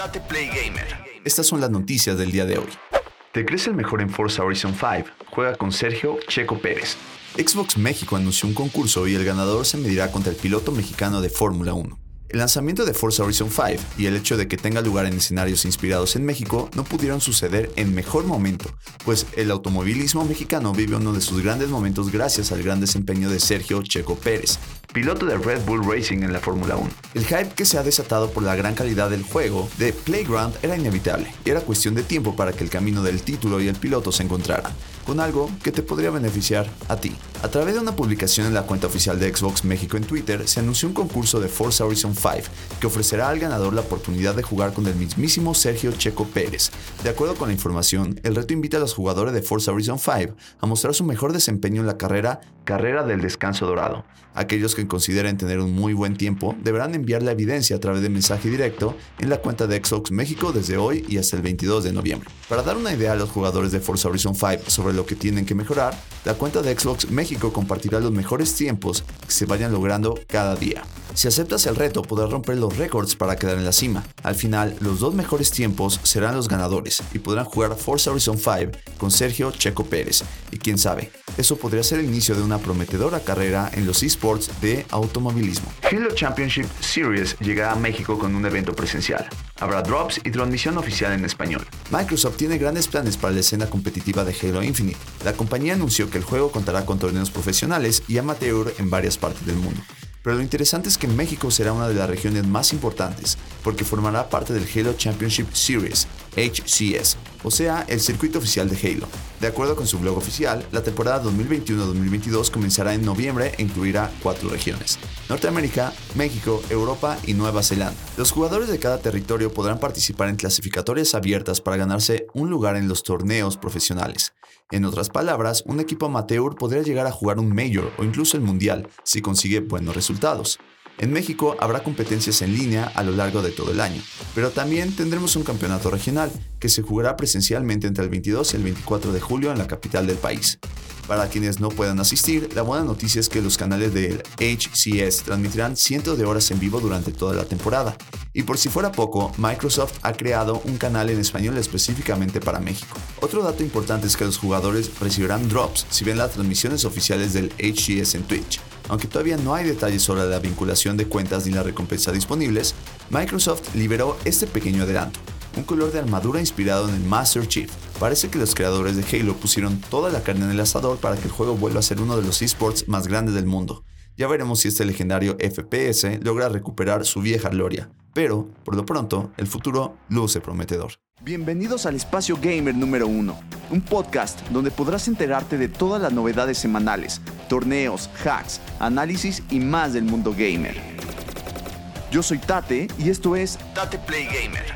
Date Play Gamer. Estas son las noticias del día de hoy. ¿Te crees el mejor en Forza Horizon 5? Juega con Sergio Checo Pérez. Xbox México anunció un concurso y el ganador se medirá contra el piloto mexicano de Fórmula 1. El lanzamiento de Forza Horizon 5 y el hecho de que tenga lugar en escenarios inspirados en México no pudieron suceder en mejor momento, pues el automovilismo mexicano vive uno de sus grandes momentos gracias al gran desempeño de Sergio Checo Pérez, piloto de Red Bull Racing en la Fórmula 1. El hype que se ha desatado por la gran calidad del juego de Playground era inevitable y era cuestión de tiempo para que el camino del título y el piloto se encontraran, con algo que te podría beneficiar a ti. A través de una publicación en la cuenta oficial de Xbox México en Twitter, se anunció un concurso de Forza Horizon 5 que ofrecerá al ganador la oportunidad de jugar con el mismísimo Sergio Checo Pérez. De acuerdo con la información, el reto invita a los jugadores de Forza Horizon 5 a mostrar su mejor desempeño en la carrera Carrera del Descanso Dorado. Aquellos que consideren tener un muy buen tiempo deberán enviar la evidencia a través de mensaje directo en la cuenta de Xbox México desde hoy y hasta el 22 de noviembre. Para dar una idea a los jugadores de Forza Horizon 5 sobre lo que tienen que mejorar, la cuenta de Xbox México compartirá los mejores tiempos que se vayan logrando cada día. Si aceptas el reto, podrás romper los récords para quedar en la cima. Al final, los dos mejores tiempos serán los ganadores y podrán jugar Forza Horizon 5 con Sergio Checo Pérez. Y quién sabe, eso podría ser el inicio de una prometedora carrera en los esports de automovilismo. Halo Championship Series llegará a México con un evento presencial. Habrá drops y transmisión oficial en español. Microsoft tiene grandes planes para la escena competitiva de Halo Infinite. La compañía anunció que el juego contará con torneos profesionales y amateur en varias partes del mundo. Pero lo interesante es que México será una de las regiones más importantes, porque formará parte del Halo Championship Series, HCS, o sea, el circuito oficial de Halo. De acuerdo con su blog oficial, la temporada 2021-2022 comenzará en noviembre e incluirá cuatro regiones. Norteamérica, México, Europa y Nueva Zelanda. Los jugadores de cada territorio podrán participar en clasificatorias abiertas para ganarse un lugar en los torneos profesionales. En otras palabras, un equipo amateur podría llegar a jugar un Major o incluso el Mundial si consigue buenos resultados. En México habrá competencias en línea a lo largo de todo el año, pero también tendremos un campeonato regional que se jugará presencialmente entre el 22 y el 24 de julio en la capital del país. Para quienes no puedan asistir, la buena noticia es que los canales del HCS transmitirán cientos de horas en vivo durante toda la temporada. Y por si fuera poco, Microsoft ha creado un canal en español específicamente para México. Otro dato importante es que los jugadores recibirán drops si ven las transmisiones oficiales del HCS en Twitch. Aunque todavía no hay detalles sobre la vinculación de cuentas ni la recompensa disponibles, Microsoft liberó este pequeño adelanto un color de armadura inspirado en el Master Chief. Parece que los creadores de Halo pusieron toda la carne en el asador para que el juego vuelva a ser uno de los esports más grandes del mundo. Ya veremos si este legendario FPS logra recuperar su vieja gloria, pero, por lo pronto, el futuro luce prometedor. Bienvenidos al Espacio Gamer número 1, un podcast donde podrás enterarte de todas las novedades semanales, torneos, hacks, análisis y más del mundo gamer. Yo soy Tate y esto es Tate Play Gamer.